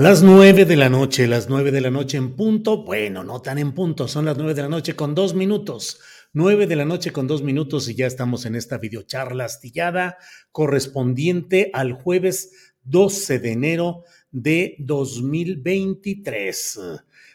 Las nueve de la noche, las nueve de la noche en punto. Bueno, no tan en punto, son las nueve de la noche con dos minutos. Nueve de la noche con dos minutos y ya estamos en esta videocharla astillada correspondiente al jueves 12 de enero de 2023.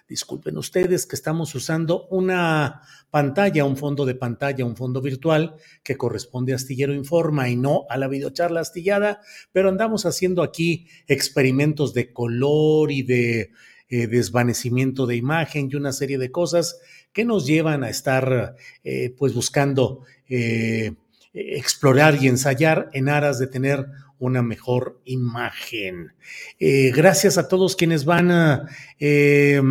Disculpen ustedes que estamos usando una pantalla, un fondo de pantalla, un fondo virtual que corresponde a Astillero Informa y no a la videocharla astillada, pero andamos haciendo aquí experimentos de color y de eh, desvanecimiento de imagen y una serie de cosas que nos llevan a estar eh, pues buscando eh, explorar y ensayar en aras de tener una mejor imagen. Eh, gracias a todos quienes van eh,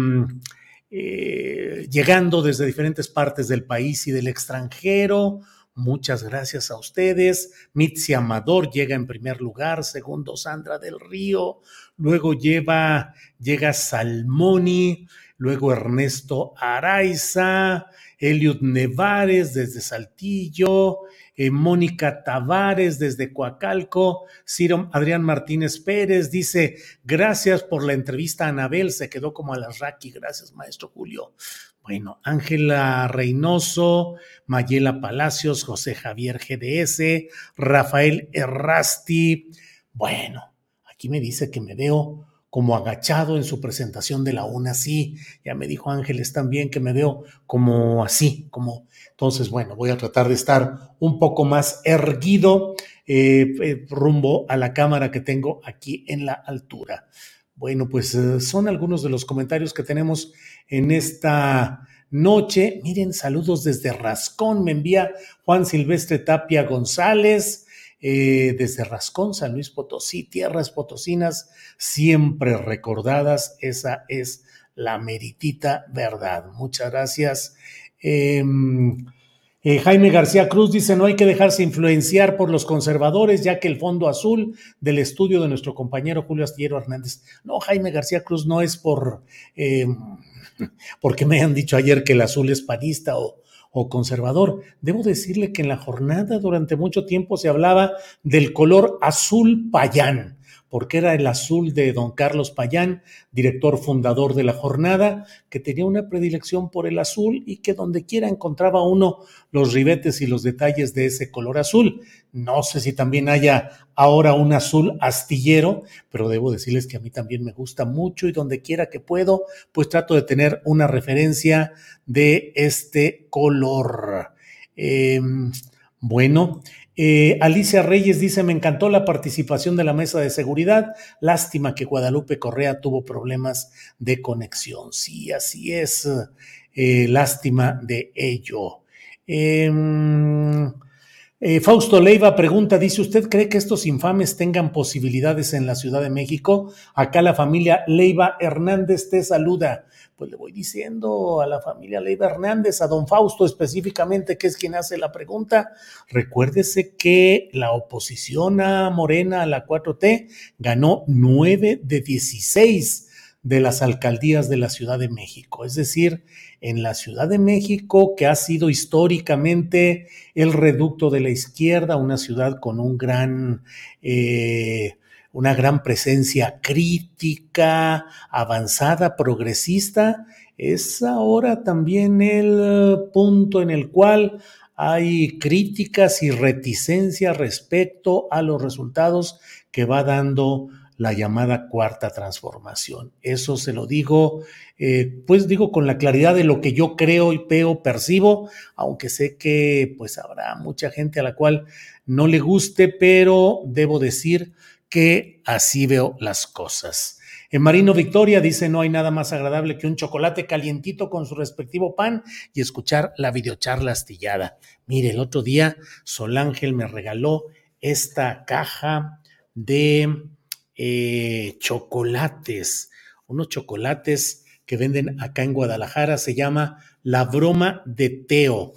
eh, llegando desde diferentes partes del país y del extranjero. Muchas gracias a ustedes. Mitzi Amador llega en primer lugar, segundo Sandra del Río, luego lleva, llega Salmoni, luego Ernesto Araiza, Eliud Nevares desde Saltillo, eh, Mónica Tavares desde Coacalco, Ciro Adrián Martínez Pérez dice, gracias por la entrevista Anabel, se quedó como a las Raki, gracias maestro Julio. Bueno, Ángela Reynoso, Mayela Palacios, José Javier GDS, Rafael Errasti. Bueno, aquí me dice que me veo como agachado en su presentación de la UNA, sí, ya me dijo Ángeles también que me veo como así, como, entonces, bueno, voy a tratar de estar un poco más erguido eh, eh, rumbo a la cámara que tengo aquí en la altura. Bueno, pues eh, son algunos de los comentarios que tenemos en esta noche. Miren, saludos desde Rascón, me envía Juan Silvestre Tapia González. Eh, desde Rascón, San Luis Potosí, tierras potosinas siempre recordadas. Esa es la meritita verdad. Muchas gracias. Em, eh, Jaime García Cruz dice, no hay que dejarse influenciar por los conservadores, ya que el fondo azul del estudio de nuestro compañero Julio Astillero Hernández. No, Jaime García Cruz no es por, eh, porque me han dicho ayer que el azul es panista o, o conservador. Debo decirle que en la jornada durante mucho tiempo se hablaba del color azul payán, porque era el azul de don Carlos Payán, director fundador de la jornada, que tenía una predilección por el azul y que donde quiera encontraba uno los ribetes y los detalles de ese color azul. No sé si también haya ahora un azul astillero, pero debo decirles que a mí también me gusta mucho y donde quiera que puedo, pues trato de tener una referencia de este color. Eh, bueno, eh, Alicia Reyes dice, me encantó la participación de la mesa de seguridad. Lástima que Guadalupe Correa tuvo problemas de conexión. Sí, así es. Eh, lástima de ello. Em, eh, Fausto Leiva pregunta, dice, ¿usted cree que estos infames tengan posibilidades en la Ciudad de México? Acá la familia Leiva Hernández te saluda. Pues le voy diciendo a la familia Leiva Hernández, a don Fausto específicamente, que es quien hace la pregunta, recuérdese que la oposición a Morena, a la 4T, ganó 9 de 16 de las alcaldías de la Ciudad de México. Es decir, en la Ciudad de México, que ha sido históricamente el reducto de la izquierda, una ciudad con un gran... Eh, una gran presencia crítica, avanzada, progresista, es ahora también el punto en el cual hay críticas y reticencias respecto a los resultados que va dando la llamada cuarta transformación. Eso se lo digo, eh, pues digo con la claridad de lo que yo creo y veo, percibo, aunque sé que pues habrá mucha gente a la cual no le guste, pero debo decir que así veo las cosas. En Marino Victoria dice, no hay nada más agradable que un chocolate calientito con su respectivo pan y escuchar la videocharla astillada. Mire, el otro día Sol Ángel me regaló esta caja de eh, chocolates, unos chocolates que venden acá en Guadalajara, se llama La Broma de Teo.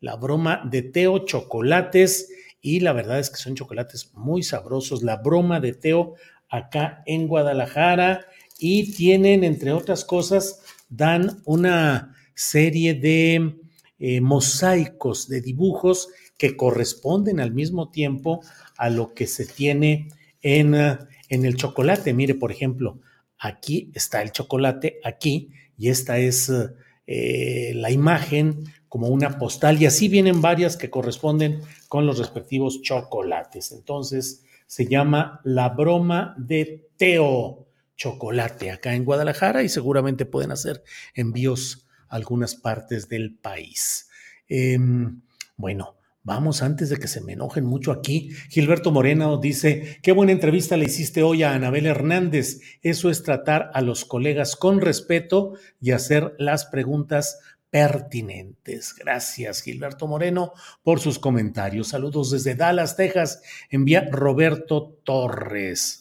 La Broma de Teo, chocolates y la verdad es que son chocolates muy sabrosos. La broma de Teo acá en Guadalajara y tienen, entre otras cosas, dan una serie de eh, mosaicos, de dibujos que corresponden al mismo tiempo a lo que se tiene en, en el chocolate. Mire, por ejemplo, aquí está el chocolate, aquí, y esta es eh, la imagen como una postal y así vienen varias que corresponden con los respectivos chocolates. Entonces se llama La Broma de Teo Chocolate acá en Guadalajara y seguramente pueden hacer envíos a algunas partes del país. Em, bueno, Vamos, antes de que se me enojen mucho aquí, Gilberto Moreno dice, qué buena entrevista le hiciste hoy a Anabel Hernández. Eso es tratar a los colegas con respeto y hacer las preguntas pertinentes. Gracias, Gilberto Moreno, por sus comentarios. Saludos desde Dallas, Texas. Envía Roberto Torres.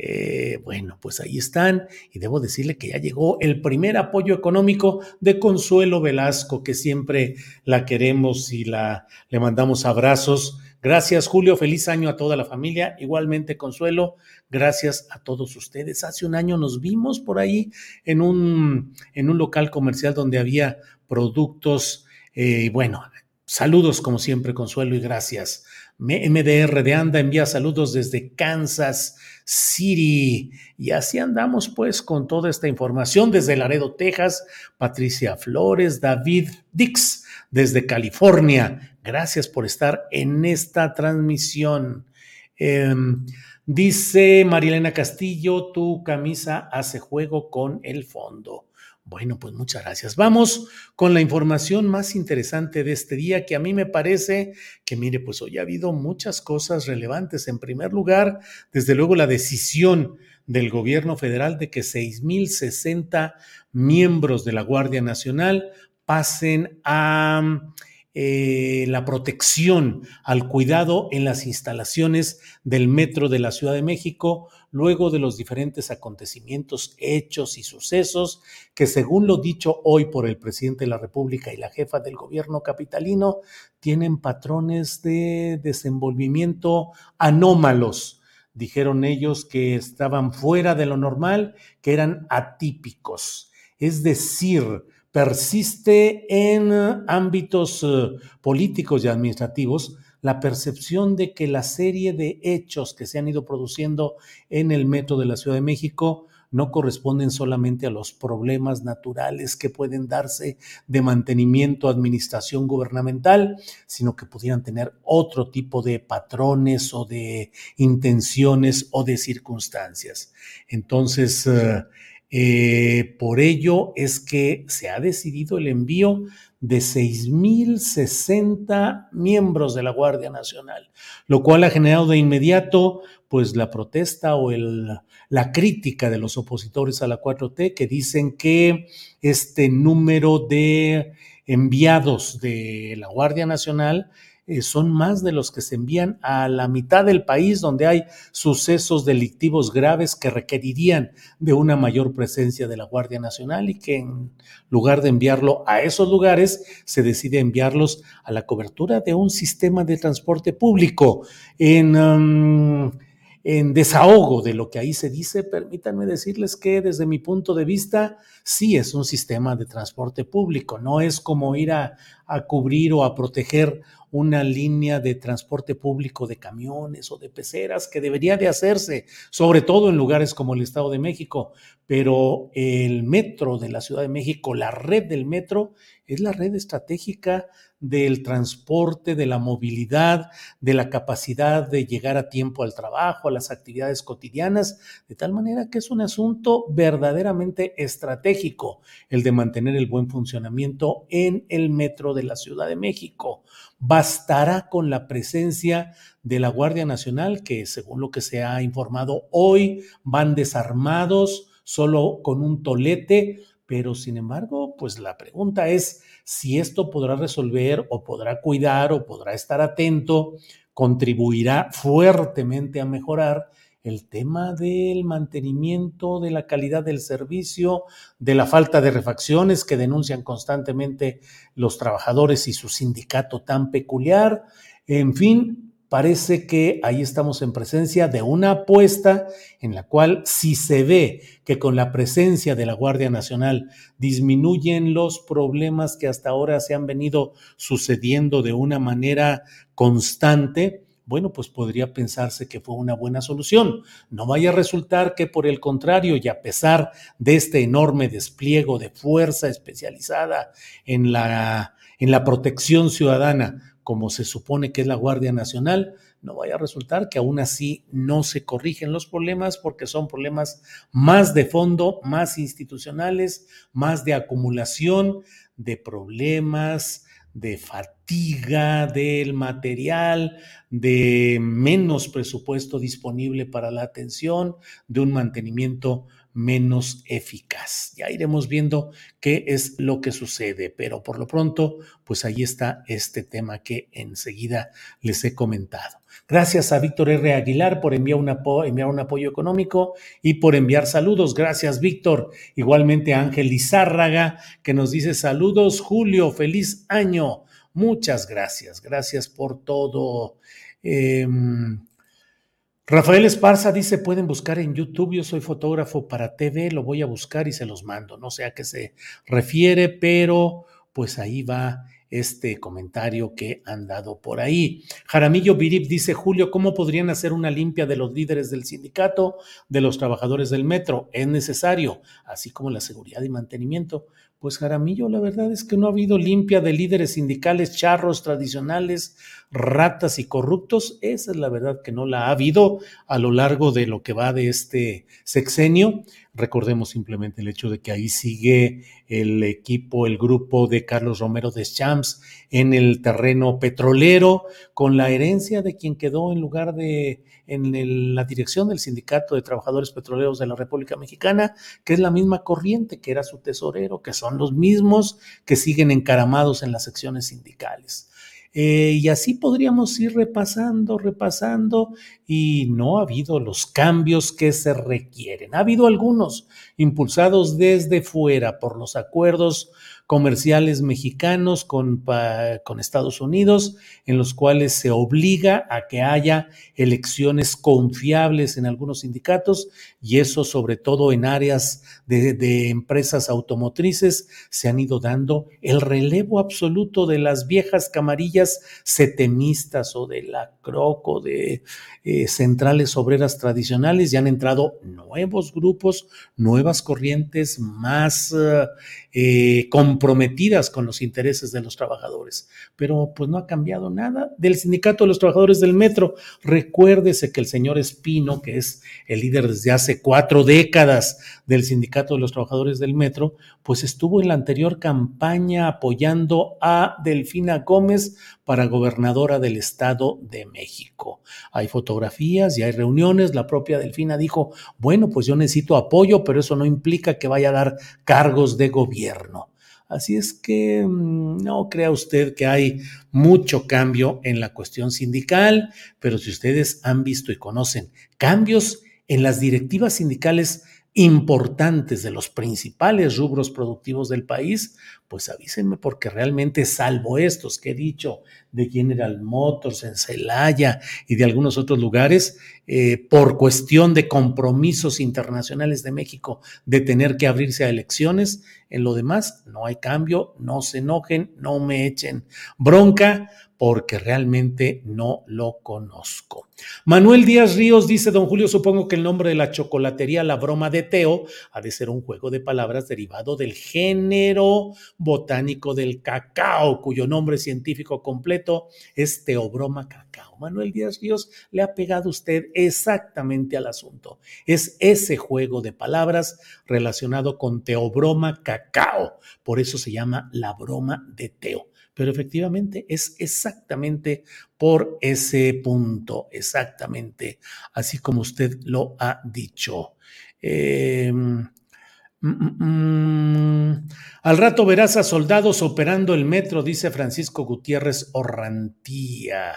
Eh, bueno, pues ahí están y debo decirle que ya llegó el primer apoyo económico de Consuelo Velasco, que siempre la queremos y la le mandamos abrazos. Gracias, Julio. Feliz año a toda la familia. Igualmente, Consuelo, gracias a todos ustedes. Hace un año nos vimos por ahí en un, en un local comercial donde había productos. Eh, bueno, saludos como siempre, Consuelo, y gracias. MDR de Anda envía saludos desde Kansas City. Y así andamos pues con toda esta información desde Laredo, Texas. Patricia Flores, David Dix desde California. Gracias por estar en esta transmisión. Em, dice Marilena Castillo, tu camisa hace juego con el fondo. Bueno, pues muchas gracias. Vamos con la información más interesante de este día, que a mí me parece que, mire, pues hoy ha habido muchas cosas relevantes. En primer lugar, desde luego, la decisión del gobierno federal de que 6.060 miembros de la Guardia Nacional pasen a eh, la protección al cuidado en las instalaciones del metro de la Ciudad de México, luego de los diferentes acontecimientos, hechos y sucesos que, según lo dicho hoy por el presidente de la República y la jefa del gobierno capitalino, tienen patrones de desenvolvimiento anómalos. Dijeron ellos que estaban fuera de lo normal, que eran atípicos. Es decir, persiste en ámbitos eh, políticos y administrativos la percepción de que la serie de hechos que se han ido produciendo en el metro de la Ciudad de México no corresponden solamente a los problemas naturales que pueden darse de mantenimiento, administración gubernamental, sino que pudieran tener otro tipo de patrones o de intenciones o de circunstancias. Entonces, eh, eh, por ello es que se ha decidido el envío de 6.060 miembros de la Guardia Nacional, lo cual ha generado de inmediato pues la protesta o el, la crítica de los opositores a la 4T que dicen que este número de enviados de la Guardia Nacional eh, son más de los que se envían a la mitad del país donde hay sucesos delictivos graves que requerirían de una mayor presencia de la Guardia Nacional y que en lugar de enviarlo a esos lugares, se decide enviarlos a la cobertura de un sistema de transporte público. En, um, en desahogo de lo que ahí se dice, permítanme decirles que desde mi punto de vista, sí es un sistema de transporte público, no es como ir a, a cubrir o a proteger una línea de transporte público de camiones o de peceras que debería de hacerse, sobre todo en lugares como el Estado de México, pero el metro de la Ciudad de México, la red del metro, es la red estratégica del transporte, de la movilidad, de la capacidad de llegar a tiempo al trabajo, a las actividades cotidianas, de tal manera que es un asunto verdaderamente estratégico el de mantener el buen funcionamiento en el metro de la Ciudad de México. Bastará con la presencia de la Guardia Nacional, que según lo que se ha informado hoy, van desarmados, solo con un tolete, pero sin embargo, pues la pregunta es si esto podrá resolver o podrá cuidar o podrá estar atento, contribuirá fuertemente a mejorar el tema del mantenimiento de la calidad del servicio, de la falta de refacciones que denuncian constantemente los trabajadores y su sindicato tan peculiar. En fin, parece que ahí estamos en presencia de una apuesta en la cual si se ve que con la presencia de la Guardia Nacional disminuyen los problemas que hasta ahora se han venido sucediendo de una manera constante, bueno, pues podría pensarse que fue una buena solución. No vaya a resultar que por el contrario, y a pesar de este enorme despliego de fuerza especializada en la, en la protección ciudadana, como se supone que es la Guardia Nacional, no vaya a resultar que aún así no se corrigen los problemas porque son problemas más de fondo, más institucionales, más de acumulación de problemas, de fatiga del material, de menos presupuesto disponible para la atención, de un mantenimiento menos eficaz. Ya iremos viendo qué es lo que sucede, pero por lo pronto, pues ahí está este tema que enseguida les he comentado. Gracias a Víctor R. Aguilar por enviar un, enviar un apoyo económico y por enviar saludos. Gracias, Víctor. Igualmente a Ángel Lizárraga, que nos dice saludos, Julio, feliz año. Muchas gracias. Gracias por todo. Eh, Rafael Esparza dice, pueden buscar en YouTube, yo soy fotógrafo para TV, lo voy a buscar y se los mando. No sé a qué se refiere, pero pues ahí va este comentario que han dado por ahí. Jaramillo Virip dice, Julio, ¿cómo podrían hacer una limpia de los líderes del sindicato, de los trabajadores del metro? Es necesario, así como la seguridad y mantenimiento. Pues Jaramillo, la verdad es que no ha habido limpia de líderes sindicales charros tradicionales, ratas y corruptos. Esa es la verdad que no la ha habido a lo largo de lo que va de este sexenio. Recordemos simplemente el hecho de que ahí sigue el equipo, el grupo de Carlos Romero de Champs en el terreno petrolero, con la herencia de quien quedó en lugar de en la dirección del Sindicato de Trabajadores Petroleros de la República Mexicana, que es la misma corriente que era su tesorero, que son los mismos que siguen encaramados en las secciones sindicales. Eh, y así podríamos ir repasando, repasando, y no ha habido los cambios que se requieren. Ha habido algunos impulsados desde fuera por los acuerdos comerciales mexicanos con, con, Estados Unidos, en los cuales se obliga a que haya elecciones confiables en algunos sindicatos y eso sobre todo en áreas de, empresas automotrices se han ido dando el relevo absoluto de las viejas camarillas setemistas o de la croco de eh, centrales obreras tradicionales y han entrado nuevos grupos, nuevas corrientes más eh, comprometidas con los intereses de los trabajadores. Pero pues no ha cambiado nada. Del sindicato de los trabajadores del metro, recuérdese que el señor Espino, que es el líder desde hace cuatro décadas del sindicato de los trabajadores del metro, pues estuvo en la anterior campaña apoyando a Delfina Gómez para gobernadora del Estado de México. Hay fotografías y hay reuniones. La propia Delfina dijo, bueno, pues yo necesito apoyo, pero eso no implica que vaya a dar cargos de gobierno. Así es que mm, no crea usted que hay mucho cambio en la cuestión sindical, pero si ustedes han visto y conocen cambios en las directivas sindicales importantes de los principales rubros productivos del país, pues avísenme porque realmente salvo estos que he dicho de General Motors en Celaya y de algunos otros lugares, eh, por cuestión de compromisos internacionales de México de tener que abrirse a elecciones, en lo demás no hay cambio, no se enojen, no me echen bronca, porque realmente no lo conozco. Manuel Díaz Ríos dice, don Julio, supongo que el nombre de la chocolatería La Broma de Teo ha de ser un juego de palabras derivado del género botánico del cacao, cuyo nombre científico completo es Teobroma cacao. Manuel Díaz Ríos le ha pegado usted exactamente al asunto. Es ese juego de palabras relacionado con Teobroma cacao. Por eso se llama La Broma de Teo pero efectivamente es exactamente por ese punto, exactamente, así como usted lo ha dicho. Em, mm, mm, mm. Al rato verás a soldados operando el metro, dice Francisco Gutiérrez Orrantía.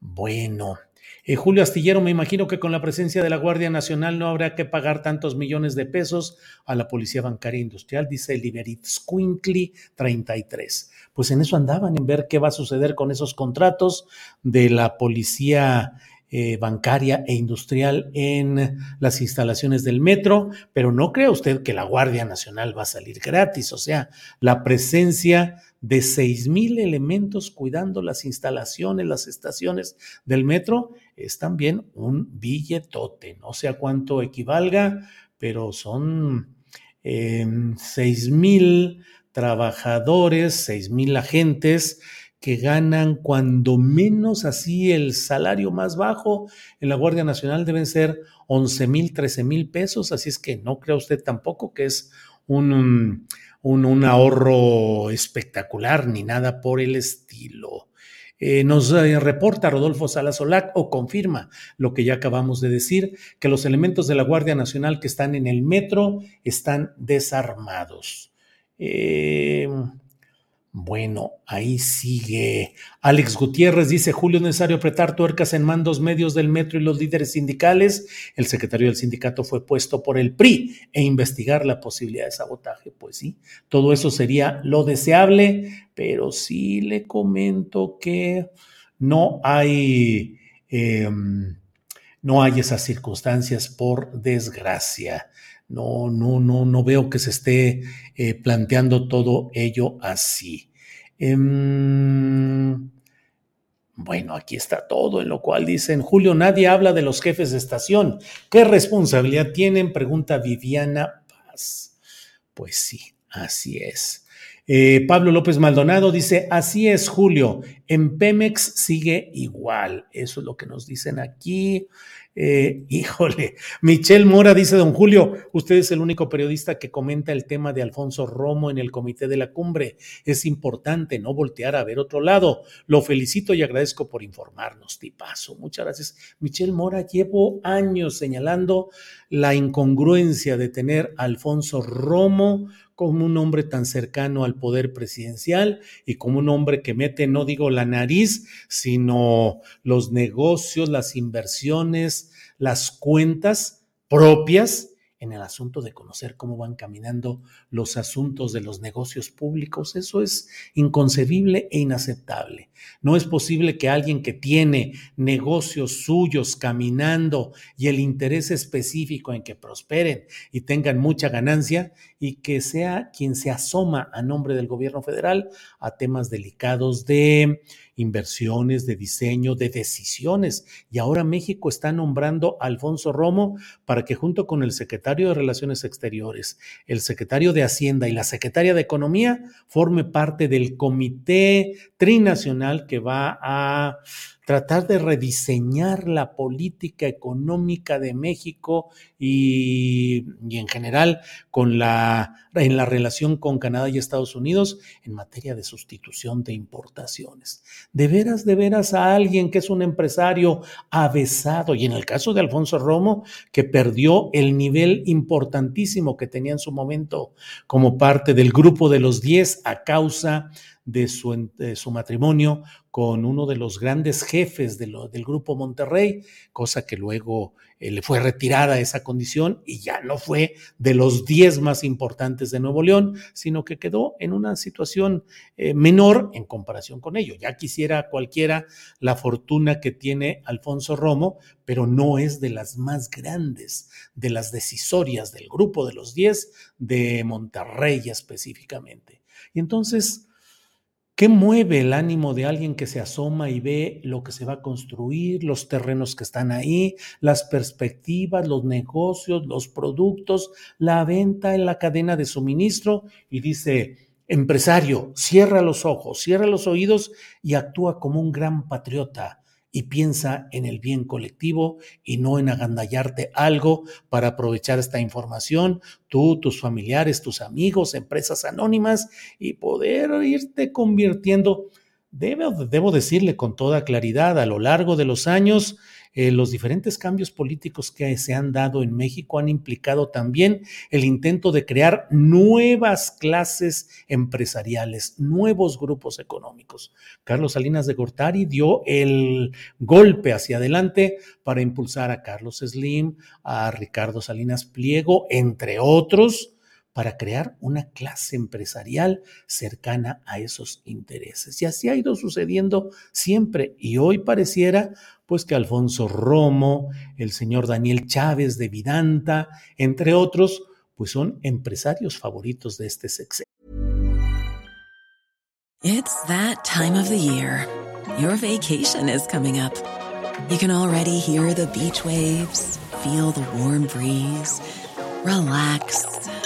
Bueno, eh, Julio Astillero, me imagino que con la presencia de la Guardia Nacional no habrá que pagar tantos millones de pesos a la Policía Bancaria Industrial, dice Liberit Squinkly 33. Pues en eso andaban, en ver qué va a suceder con esos contratos de la Policía eh, bancaria e industrial en las instalaciones del metro, pero no crea usted que la Guardia Nacional va a salir gratis, o sea, la presencia de seis mil elementos cuidando las instalaciones, las estaciones del metro, es también un billetote. No sé a cuánto equivalga, pero son seis mil trabajadores, seis mil agentes que ganan cuando menos así el salario más bajo en la Guardia Nacional deben ser 11 mil, 13 mil pesos, así es que no crea usted tampoco que es un, un, ahorro espectacular ni nada por el estilo. Eh, nos eh, reporta Rodolfo Salazolac o confirma lo que ya acabamos de decir, que los elementos de la Guardia Nacional que están en el metro están desarmados. Eh, bueno, ahí sigue. Alex Gutiérrez dice, Julio, es necesario apretar tuercas en mandos medios del metro y los líderes sindicales. El secretario del sindicato fue puesto por el PRI e investigar la posibilidad de sabotaje. Pues sí, todo eso sería lo deseable, pero sí le comento que no hay, em, no hay esas circunstancias por desgracia. No, no, no, no veo que se esté eh, planteando todo ello así. Em, bueno, aquí está todo, en lo cual dicen, Julio, nadie habla de los jefes de estación. ¿Qué responsabilidad tienen? Pregunta Viviana Paz. Pues sí, así es. Eh, Pablo López Maldonado dice, así es, Julio, en Pemex sigue igual. Eso es lo que nos dicen aquí. Eh, híjole, Michelle Mora dice, don Julio, usted es el único periodista que comenta el tema de Alfonso Romo en el comité de la cumbre. Es importante no voltear a ver otro lado. Lo felicito y agradezco por informarnos, tipazo. Muchas gracias. Michelle Mora, llevo años señalando la incongruencia de tener a Alfonso Romo como un hombre tan cercano al poder presidencial y como un hombre que mete, no digo la nariz, sino los negocios, las inversiones, las cuentas propias en el asunto de conocer cómo van caminando los asuntos de los negocios públicos. Eso es inconcebible e inaceptable. No es posible que alguien que tiene negocios suyos caminando y el interés específico en que prosperen y tengan mucha ganancia y que sea quien se asoma a nombre del gobierno federal a temas delicados de inversiones, de diseño, de decisiones. Y ahora México está nombrando a Alfonso Romo para que junto con el secretario de Relaciones Exteriores, el secretario de Hacienda y la secretaria de Economía forme parte del comité trinacional que va a tratar de rediseñar la política económica de México y, en general con la, en la relación con Canadá y Estados Unidos en materia de sustitución de importaciones. De veras, de veras a alguien que es un empresario avesado y en el caso de Alfonso Romo, que perdió el nivel importantísimo que tenía en su momento como parte del grupo de los 10 a causa de su, su matrimonio con uno de los grandes jefes del grupo Monterrey, cosa que luego eh, le fue retirada esa condición y ya no fue de los 10 más importantes de Nuevo León, sino que quedó en una situación eh, menor en comparación con ello. Ya quisiera cualquiera la fortuna que tiene Alfonso Romo, pero no es de las más grandes, de las decisorias del grupo de los 10 de Monterrey específicamente. Y entonces ¿Qué mueve el ánimo de alguien que se asoma y ve lo que se va a construir, los terrenos que están ahí, las perspectivas, los negocios, los productos, la venta en la cadena de suministro y dice, empresario, cierra los ojos, cierra los oídos y actúa como un gran patriota? Y piensa en el bien colectivo y no en agandallarte algo para aprovechar esta información, tú, tus familiares, tus amigos, empresas anónimas y poder irte convirtiendo. Debo, decirle con toda claridad, a lo largo de los años, eh, los diferentes cambios políticos que se han dado en México han implicado también el intento de crear nuevas clases empresariales, nuevos grupos económicos. Carlos Salinas de Gortari dio el golpe hacia adelante para impulsar a Carlos Slim, a Ricardo Salinas Pliego, entre otros, para crear una clase empresarial cercana a esos intereses. Y así ha ido sucediendo siempre. Y hoy pareciera pues que Alfonso Romo, el señor Daniel Chávez de Vidanta, entre otros, pues son empresarios favoritos de este sexenio. It's that time of the year. Your vacation is coming up. You can already hear the beach waves, feel the warm breeze, relax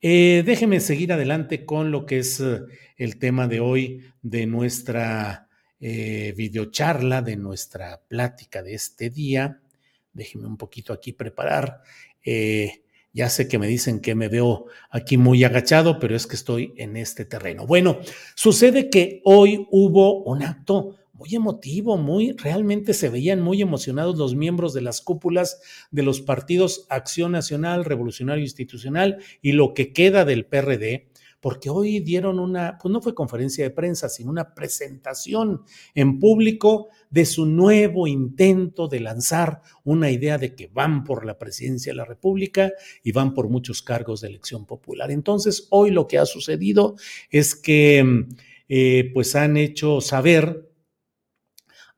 eh, déjeme seguir adelante con lo que es... Uh, el tema de hoy de nuestra eh, videocharla, de nuestra plática de este día. Déjenme un poquito aquí preparar. Eh, ya sé que me dicen que me veo aquí muy agachado, pero es que estoy en este terreno. Bueno, sucede que hoy hubo un acto muy emotivo, muy realmente se veían muy emocionados los miembros de las cúpulas de los partidos Acción Nacional, Revolucionario Institucional y lo que queda del PRD porque hoy dieron una, pues no fue conferencia de prensa, sino una presentación en público de su nuevo intento de lanzar una idea de que van por la presidencia de la República y van por muchos cargos de elección popular. Entonces, hoy lo que ha sucedido es que eh, pues han hecho saber,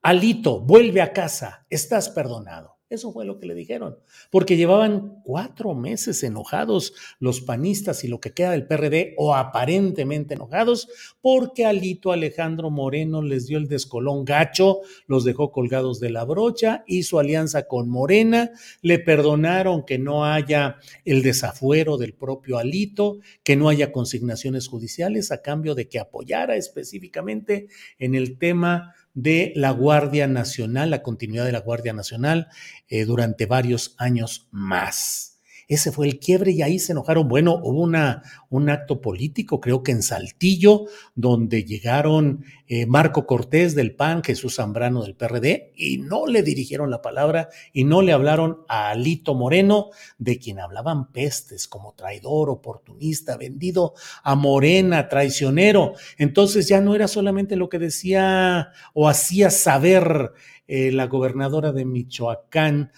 Alito, vuelve a casa, estás perdonado. Eso fue lo que le dijeron, porque llevaban cuatro meses enojados los panistas y lo que queda del PRD, o aparentemente enojados, porque Alito Alejandro Moreno les dio el descolón gacho, los dejó colgados de la brocha, hizo alianza con Morena, le perdonaron que no haya el desafuero del propio Alito, que no haya consignaciones judiciales a cambio de que apoyara específicamente en el tema de la Guardia Nacional, la continuidad de la Guardia Nacional eh, durante varios años más. Ese fue el quiebre y ahí se enojaron. Bueno, hubo una, un acto político, creo que en Saltillo, donde llegaron eh, Marco Cortés del PAN, Jesús Zambrano del PRD, y no le dirigieron la palabra y no le hablaron a Alito Moreno, de quien hablaban pestes como traidor, oportunista, vendido a Morena, traicionero. Entonces ya no era solamente lo que decía o hacía saber eh, la gobernadora de Michoacán,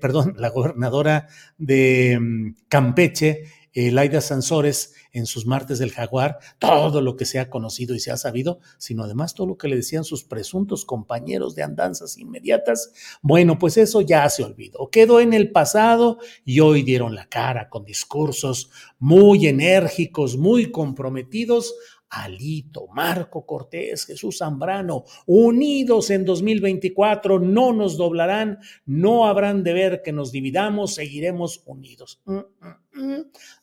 perdón, la gobernadora de mm, Campeche, eh, Laida Sansores en sus martes del jaguar, todo lo que se ha conocido y se ha sabido, sino además todo lo que le decían sus presuntos compañeros de andanzas inmediatas. Bueno, pues eso ya se olvidó, quedó en el pasado y hoy dieron la cara con discursos muy enérgicos, muy comprometidos Alito, Marco Cortés, Jesús Zambrano, unidos en 2024, no nos doblarán, no habrán de ver que nos dividamos, seguiremos unidos. Mm, mm.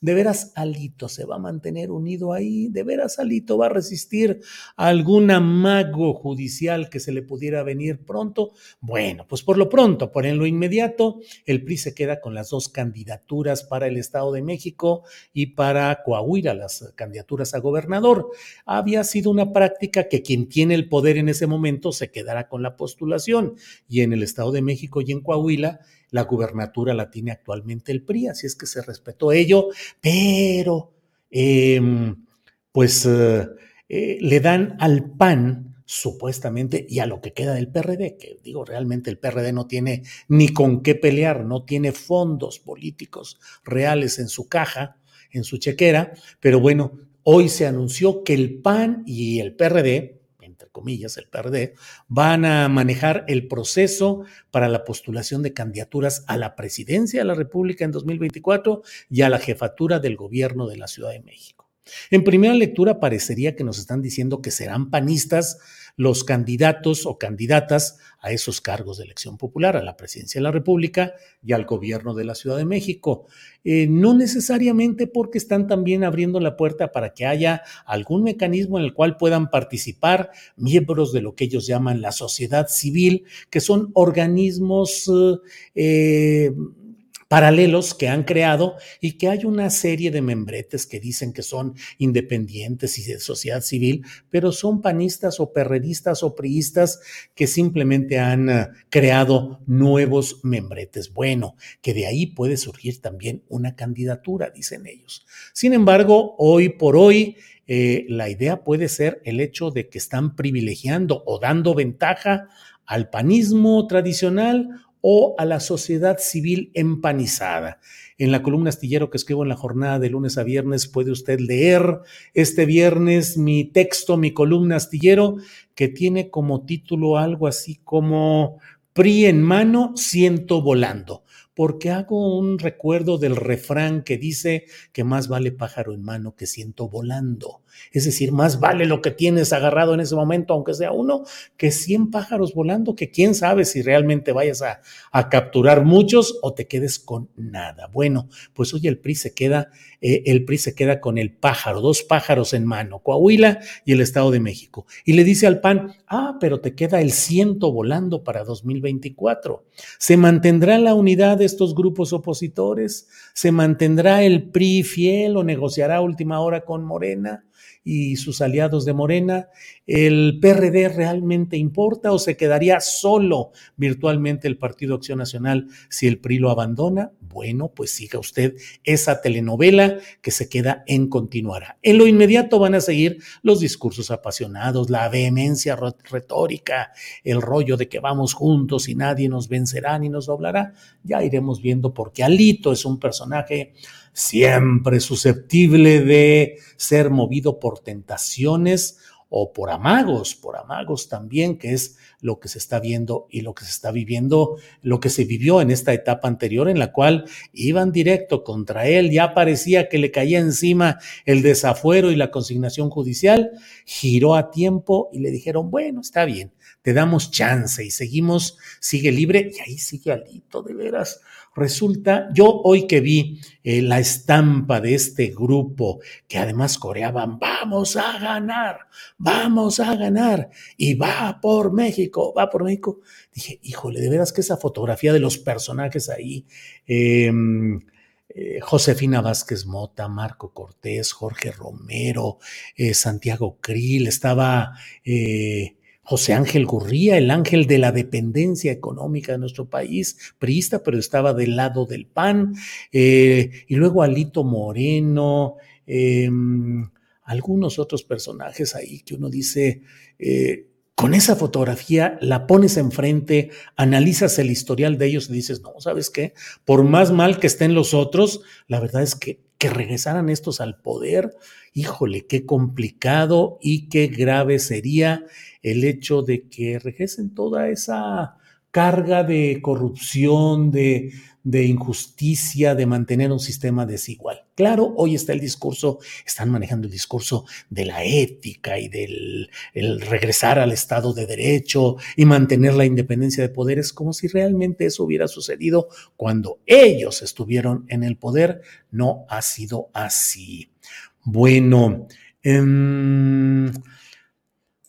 ¿De veras Alito se va a mantener unido ahí? ¿De veras Alito va a resistir a algún amago judicial que se le pudiera venir pronto? Bueno, pues por lo pronto, por en lo inmediato, el PRI se queda con las dos candidaturas para el Estado de México y para Coahuila, las candidaturas a gobernador. Había sido una práctica que quien tiene el poder en ese momento se quedará con la postulación y en el Estado de México y en Coahuila la gubernatura la tiene actualmente el PRI, así es que se respetó ello, pero em, pues eh, eh, le dan al PAN supuestamente y a lo que queda del PRD, que digo, realmente el PRD no tiene ni con qué pelear, no tiene fondos políticos reales en su caja, en su chequera, pero bueno, hoy se anunció que el PAN y el PRD, comillas, el PRD, van a manejar el proceso para la postulación de candidaturas a la presidencia de la República en 2024 y a la jefatura del gobierno de la Ciudad de México. En primera lectura parecería que nos están diciendo que serán panistas los candidatos o candidatas a esos cargos de elección popular, a la presidencia de la República y al gobierno de la Ciudad de México. Eh, no necesariamente porque están también abriendo la puerta para que haya algún mecanismo en el cual puedan participar miembros de lo que ellos llaman la sociedad civil, que son organismos eh, paralelos que han creado y que hay una serie de membretes que dicen que son independientes y de sociedad civil, pero son panistas o perredistas o priistas que simplemente han eh, creado nuevos membretes. Bueno, que de ahí puede surgir también una candidatura, dicen ellos. Sin embargo, hoy por hoy, eh, la idea puede ser el hecho de que están privilegiando o dando ventaja al panismo tradicional o a la sociedad civil empanizada. En la columna astillero que escribo en la jornada de lunes a viernes puede usted leer este viernes mi texto, mi columna astillero, que tiene como título algo así como PRI en mano, siento volando porque hago un recuerdo del refrán que dice que más vale pájaro en mano que ciento volando. Es decir, más vale lo que tienes agarrado en ese momento, aunque sea uno, que cien pájaros volando, que quién sabe si realmente vayas a, capturar muchos o te quedes con nada. Bueno, pues hoy el PRI se queda, eh, el PRI se queda con el pájaro, dos pájaros en mano, Coahuila y el Estado de México. Y le dice al PAN, ah, pero te queda el ciento volando para 2024. ¿Se mantendrá la unidad estos grupos opositores? ¿Se mantendrá el PRI fiel o negociará a última hora con Morena? Y sus aliados de Morena, ¿el PRD realmente importa o se quedaría solo virtualmente el Partido Acción Nacional si el PRI lo abandona? Bueno, pues siga usted esa telenovela que se queda en continuará. En lo inmediato van a seguir los discursos apasionados, la vehemencia retórica, el rollo de que vamos juntos y nadie nos vencerá ni nos doblará. Ya iremos viendo porque Alito es un personaje siempre susceptible de ser movido por tentaciones o por amagos, por amagos también, que es lo que se está viendo y lo que se está viviendo, lo que se vivió en esta etapa anterior en la cual iban directo contra él, ya parecía que le caía encima el desafuero y la consignación judicial, giró a tiempo y le dijeron, bueno, está bien, te damos chance y seguimos, sigue libre y ahí sigue Alito, de veras Resulta, yo hoy que vi eh, la estampa de este grupo, que además coreaban, vamos a ganar, vamos a ganar, y va por México, va por México, dije, híjole, de veras que esa fotografía de los personajes ahí, em, eh, Josefina Vázquez Mota, Marco Cortés, Jorge Romero, eh, Santiago Krill, estaba José Ángel Gurría, el ángel de la dependencia económica de nuestro país, priista, pero estaba del lado del PAN, eh, y luego Alito Moreno, em, algunos otros personajes ahí que uno dice, eh, con esa fotografía la pones enfrente, analizas el historial de ellos y dices, no, ¿sabes qué? Por más mal que estén los otros, la verdad es que que regresaran estos al poder, híjole, qué complicado y qué grave sería el hecho de que regresen toda esa carga de corrupción, de, de injusticia, de mantener un sistema desigual. Claro, hoy está el discurso, están manejando el discurso de la ética y del regresar al Estado de Derecho y mantener la independencia de poderes, como si realmente eso hubiera sucedido cuando ellos estuvieron en el poder. No ha sido así. Bueno, eh,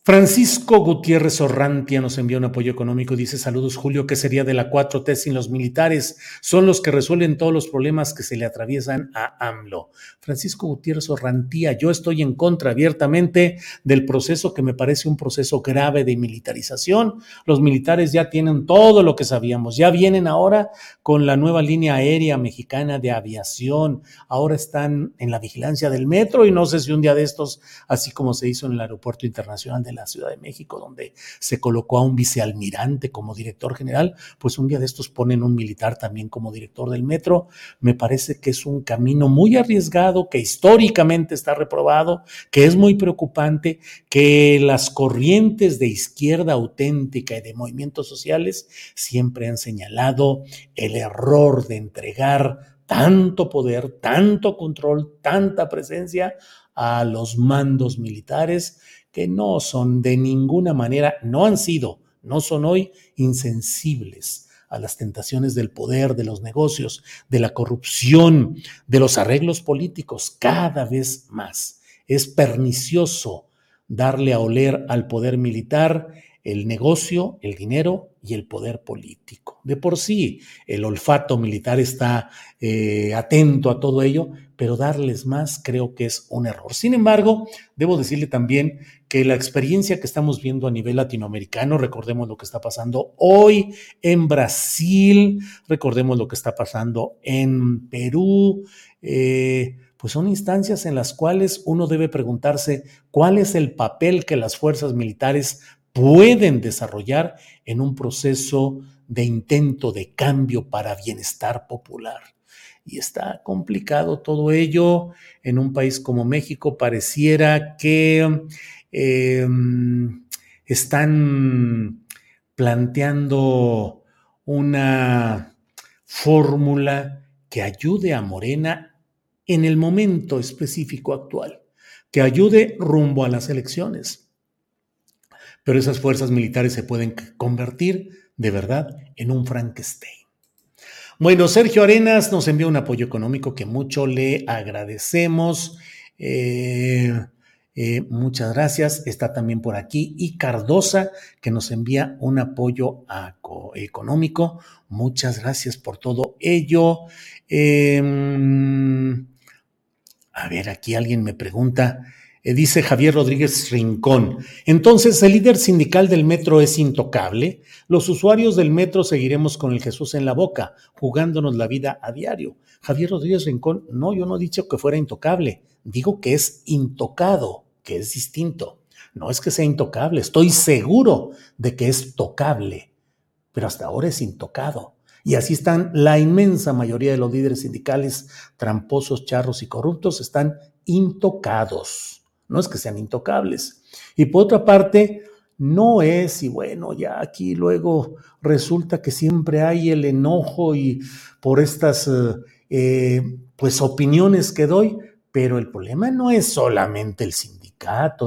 Francisco Gutiérrez Orrantia nos envía un apoyo económico. Dice: Saludos, Julio. ¿Qué sería de la 4T sin los militares? Son los que resuelven todos los problemas que se le atraviesan a AMLO. Francisco Gutiérrez Orrantía, yo estoy en contra abiertamente del proceso que me parece un proceso grave de militarización. Los militares ya tienen todo lo que sabíamos. Ya vienen ahora con la nueva línea aérea mexicana de aviación. Ahora están en la vigilancia del metro y no sé si un día de estos, así como se hizo en el Aeropuerto Internacional de la Ciudad de México, donde se colocó a un vicealmirante como director general, pues un día de estos ponen un militar también como director del metro. Me parece que es un camino muy arriesgado, que históricamente está reprobado, que es muy preocupante, que las corrientes de izquierda auténtica y de movimientos sociales siempre han señalado el error de entregar tanto poder, tanto control, tanta presencia a los mandos militares que no son de ninguna manera, no han sido, no son hoy insensibles a las tentaciones del poder, de los negocios, de la corrupción, de los arreglos políticos, cada vez más. Es pernicioso darle a oler al poder militar el negocio, el dinero y el poder político. De por sí, el olfato militar está eh, atento a todo ello, pero darles más creo que es un error. Sin embargo, debo decirle también que la experiencia que estamos viendo a nivel latinoamericano, recordemos lo que está pasando hoy en Brasil, recordemos lo que está pasando en Perú, eh, pues son instancias en las cuales uno debe preguntarse cuál es el papel que las fuerzas militares pueden desarrollar en un proceso de intento de cambio para bienestar popular. Y está complicado todo ello. En un país como México pareciera que em, están planteando una fórmula que ayude a Morena en el momento específico actual, que ayude rumbo a las elecciones pero esas fuerzas militares se pueden convertir de verdad en un Frankenstein. Bueno, Sergio Arenas nos envía un apoyo económico que mucho le agradecemos. Eh, eh, muchas gracias. Está también por aquí. Y Cardosa, que nos envía un apoyo económico. Muchas gracias por todo ello. Em, a ver, aquí alguien me pregunta eh, dice Javier Rodríguez Rincón. Entonces, ¿el líder sindical del metro es intocable? Los usuarios del metro seguiremos con el Jesús en la boca, jugándonos la vida a diario. Javier Rodríguez Rincón, no, yo no he dicho que fuera intocable, digo que es intocado, que es distinto. No es que sea intocable, estoy seguro de que es tocable, pero hasta ahora es intocado. Y así están la inmensa mayoría de los líderes sindicales, tramposos, charros y corruptos, están intocados no es que sean intocables. Y por otra parte, no es, y bueno, ya aquí luego resulta que siempre hay el enojo y por estas eh, eh, pues opiniones que doy, pero el problema no es solamente el sindicato,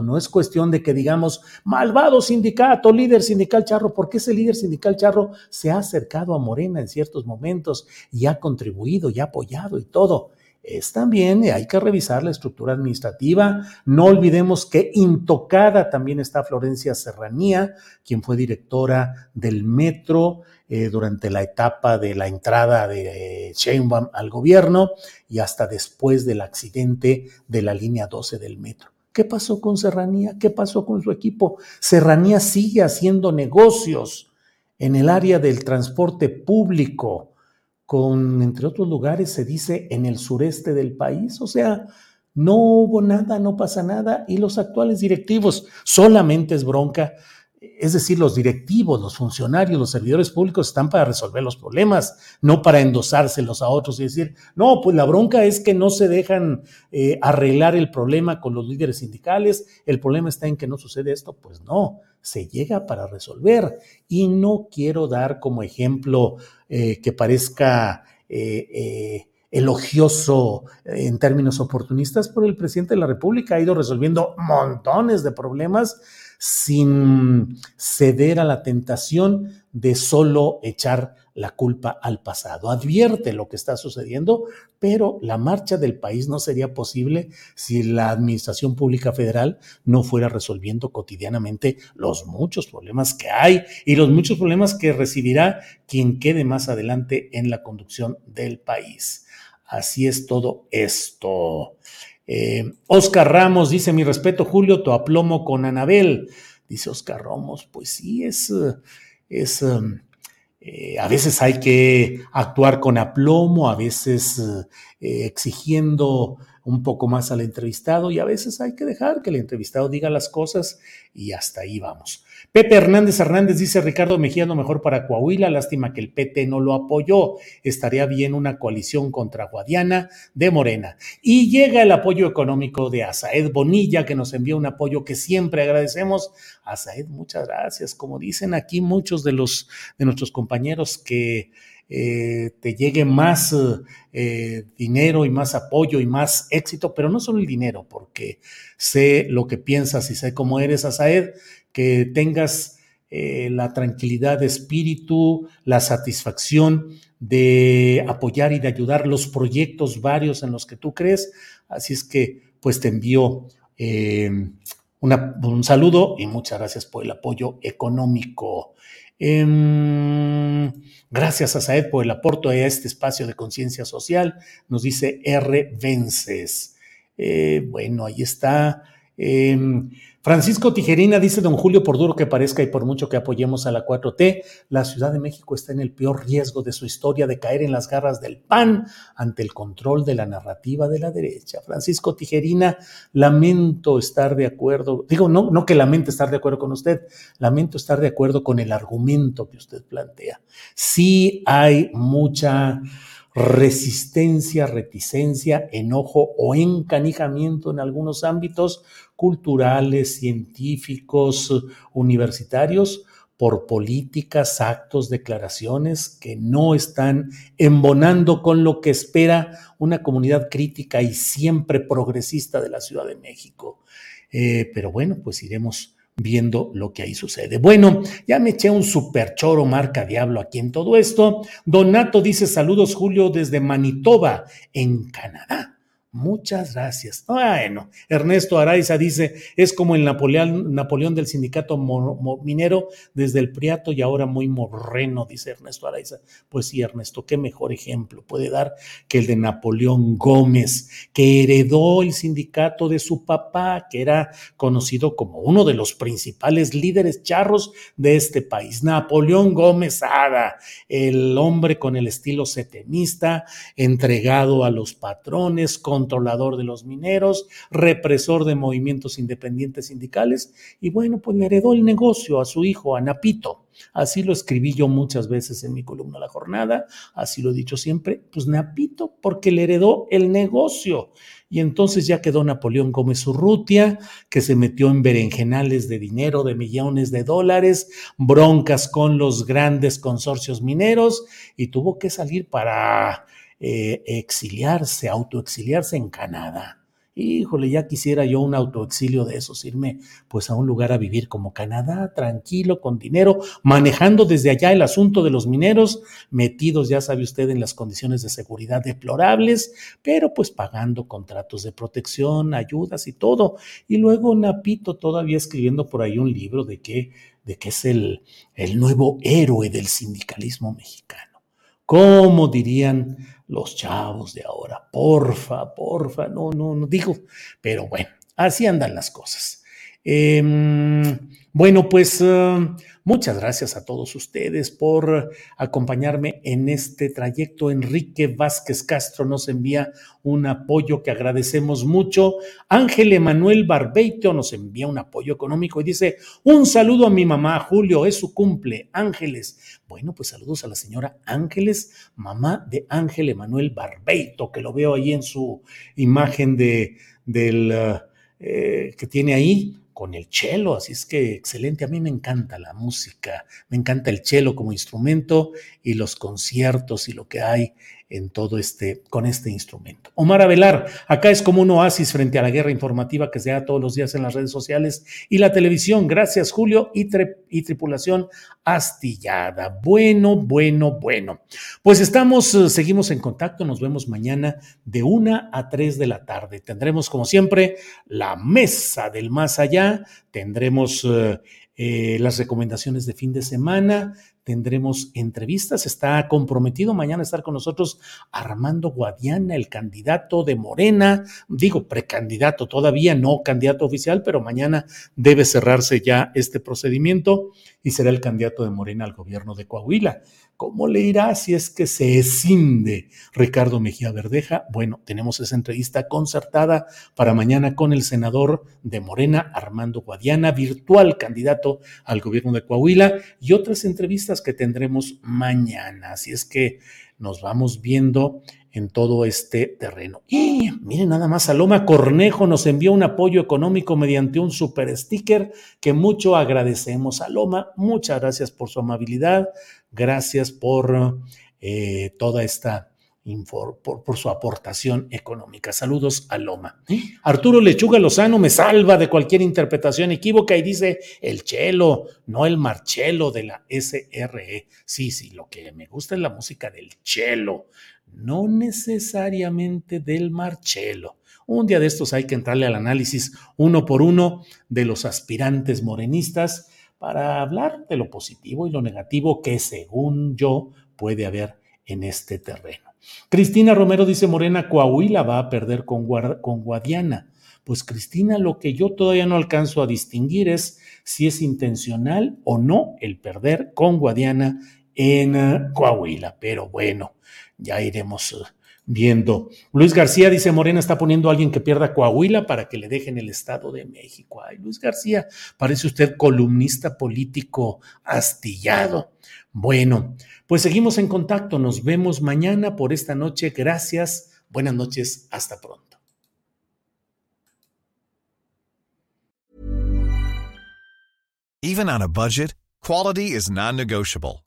no es cuestión de que digamos, malvado sindicato, líder sindical charro, porque ese líder sindical charro se ha acercado a Morena en ciertos momentos y ha contribuido y ha apoyado y todo es también, hay que revisar la estructura administrativa. No olvidemos que intocada también está Florencia Serranía, quien fue directora del metro eh, durante la etapa de la entrada de Sheinbaum al gobierno y hasta después del accidente de la línea 12 del metro. ¿Qué pasó con Serranía? ¿Qué pasó con su equipo? Serranía sigue haciendo negocios en el área del transporte público con, entre otros lugares, se dice en el sureste del país. O sea, no hubo nada, no pasa nada. Y los actuales directivos solamente es bronca. Es decir, los directivos, los funcionarios, los servidores públicos están para resolver los problemas, no para endosárselos a otros y decir, no, pues la bronca es que no se dejan eh, arreglar el problema con los líderes sindicales, el problema está en que no sucede esto, pues no, se llega para resolver. Y no quiero dar como ejemplo eh, que parezca... Eh, elogioso en términos oportunistas, pero el presidente de la República ha ido resolviendo montones de problemas sin ceder a la tentación de solo echar la culpa al pasado. Advierte lo que está sucediendo, pero la marcha del país no sería posible si la Administración Pública Federal no fuera resolviendo cotidianamente los muchos problemas que hay y los muchos problemas que recibirá quien quede más adelante en la conducción del país. Así es todo esto. Eh, Oscar Ramos dice: Mi respeto, Julio, tu aplomo con Anabel. Dice Oscar Ramos: Pues sí, es. es eh, a veces hay que actuar con aplomo, a veces eh, exigiendo un poco más al entrevistado y a veces hay que dejar que el entrevistado diga las cosas y hasta ahí vamos. Pepe Hernández Hernández dice Ricardo Mejía lo mejor para Coahuila, lástima que el PT no lo apoyó, estaría bien una coalición contra Guadiana de Morena. Y llega el apoyo económico de Asaed Bonilla que nos envía un apoyo que siempre agradecemos. Asaed, muchas gracias. Como dicen aquí muchos de los de nuestros compañeros que eh, te llegue más eh, dinero y más apoyo y más éxito, pero no solo el dinero, porque sé lo que piensas y sé cómo eres, Asaed, que tengas eh, la tranquilidad de espíritu, la satisfacción de apoyar y de ayudar los proyectos varios en los que tú crees. Así es que, pues te envío un saludo y muchas gracias por el apoyo económico. Em, gracias a Saed por el aporte a este espacio de conciencia social, nos dice R. Vences. Eh, bueno, ahí está. Em, Francisco Tijerina dice, don Julio, por duro que parezca y por mucho que apoyemos a la 4T, la Ciudad de México está en el peor riesgo de su historia de caer en las garras del PAN ante el control de la narrativa de la derecha. Francisco Tijerina, lamento estar de acuerdo, digo, no, no que lamente estar de acuerdo con usted, lamento estar de acuerdo con el argumento que usted plantea. Sí hay mucha resistencia, reticencia, enojo o encanijamiento en algunos ámbitos culturales, científicos, universitarios, por políticas, actos, declaraciones que no están embonando con lo que espera una comunidad crítica y siempre progresista de la Ciudad de México. Eh, pero bueno, pues iremos viendo lo que ahí sucede. Bueno, ya me eché un super choro marca diablo aquí en todo esto. Donato dice saludos Julio desde Manitoba, en Canadá. Muchas gracias. Bueno, Ernesto Araiza dice, es como el Napoleón, Napoleón del sindicato minero desde el Priato y ahora muy morreno, dice Ernesto Araiza. Pues sí, Ernesto, qué mejor ejemplo puede dar que el de Napoleón Gómez, que heredó el sindicato de su papá, que era conocido como uno de los principales líderes charros de este país. Napoleón Gómez Ada, el hombre con el estilo setemista, entregado a los patrones, con controlador de los mineros, represor de movimientos independientes sindicales, y bueno, pues le heredó el negocio a su hijo, a Napito. Así lo escribí yo muchas veces en mi columna La Jornada, así lo he dicho siempre, pues Napito, porque le heredó el negocio. Y entonces ya quedó Napoleón Gómez Urrutia, que se metió en berenjenales de dinero, de millones de dólares, broncas con los grandes consorcios mineros, y tuvo que salir para eh, exiliarse, autoexiliarse en Canadá. Híjole, ya quisiera yo un autoexilio de esos, irme pues a un lugar a vivir como Canadá, tranquilo, con dinero, manejando desde allá el asunto de los mineros, metidos, ya sabe usted, en las condiciones de seguridad deplorables, pero pues pagando contratos de protección, ayudas y todo. Y luego Napito todavía escribiendo por ahí un libro de que, de que es el, el nuevo héroe del sindicalismo mexicano. ¿Cómo dirían los chavos de ahora. Porfa, porfa, no, no, no digo, pero bueno, así andan las cosas. Em, bueno, pues eh, muchas gracias a todos ustedes por acompañarme en este trayecto. Enrique Vázquez Castro nos envía un apoyo que agradecemos mucho. Ángel Emanuel Barbeito nos envía un apoyo económico y dice, un saludo a mi mamá, Julio, es su cumple, Ángeles. Bueno, pues saludos a la señora Ángeles, mamá de Ángel Emanuel Barbeito, que lo veo ahí en su imagen de, del... Eh, que tiene ahí, con el cello, así es que excelente. A mí me encanta la música, me encanta el cello como instrumento y los conciertos y lo que hay en todo este, con este instrumento. Omar Avelar, acá es como un oasis frente a la guerra informativa que se da todos los días en las redes sociales y la televisión. Gracias, Julio, y, tripulación astillada. Bueno, bueno, bueno. Pues estamos, eh, seguimos en contacto, nos vemos mañana de una a tres de la tarde. Tendremos, como siempre, la mesa del más allá, tendremos eh, eh, las recomendaciones de fin de semana, tendremos entrevistas. Está comprometido mañana a estar con nosotros Armando Guadiana, el candidato de Morena, digo precandidato todavía, no candidato oficial, pero mañana debe cerrarse ya este procedimiento y será el candidato de Morena al gobierno de Coahuila. ¿Cómo le irá si es que se escinde Ricardo Mejía Verdeja? Bueno, tenemos esa entrevista concertada para mañana con el senador de Morena, Armando Guadiana, virtual candidato al gobierno de Coahuila, y otras entrevistas que tendremos mañana. Así es que nos vamos viendo en todo este terreno. Y miren nada más, Saloma Cornejo nos envió un apoyo económico mediante un super sticker que mucho agradecemos. Saloma, muchas gracias por su amabilidad, gracias por eh, toda esta por, su aportación económica. Saludos a Loma. Arturo Lechuga Lozano me salva de cualquier interpretación equívoca y dice el chelo, no el marchelo de la SRE. Sí, sí, lo que me gusta es la música del chelo no necesariamente del Marchelo. Un día de estos hay que entrarle al análisis uno por uno de los aspirantes morenistas para hablar de lo positivo y lo negativo que según yo puede haber en este terreno. Cristina Romero dice Morena, Coahuila va a perder con, con Guadiana. Pues Cristina, lo que yo todavía no alcanzo a distinguir es si es intencional o no el perder con Guadiana en eh, Coahuila. Pero bueno, ya iremos eh, viendo. Luis García dice, Morena está poniendo a alguien que pierda Coahuila para que le dejen el Estado de México. Ay, Luis García, parece usted columnista político astillado. Bueno, pues seguimos en contacto. Nos vemos mañana por esta noche. Gracias. Buenas noches. Hasta pronto. Even on a budget, quality is non-negotiable.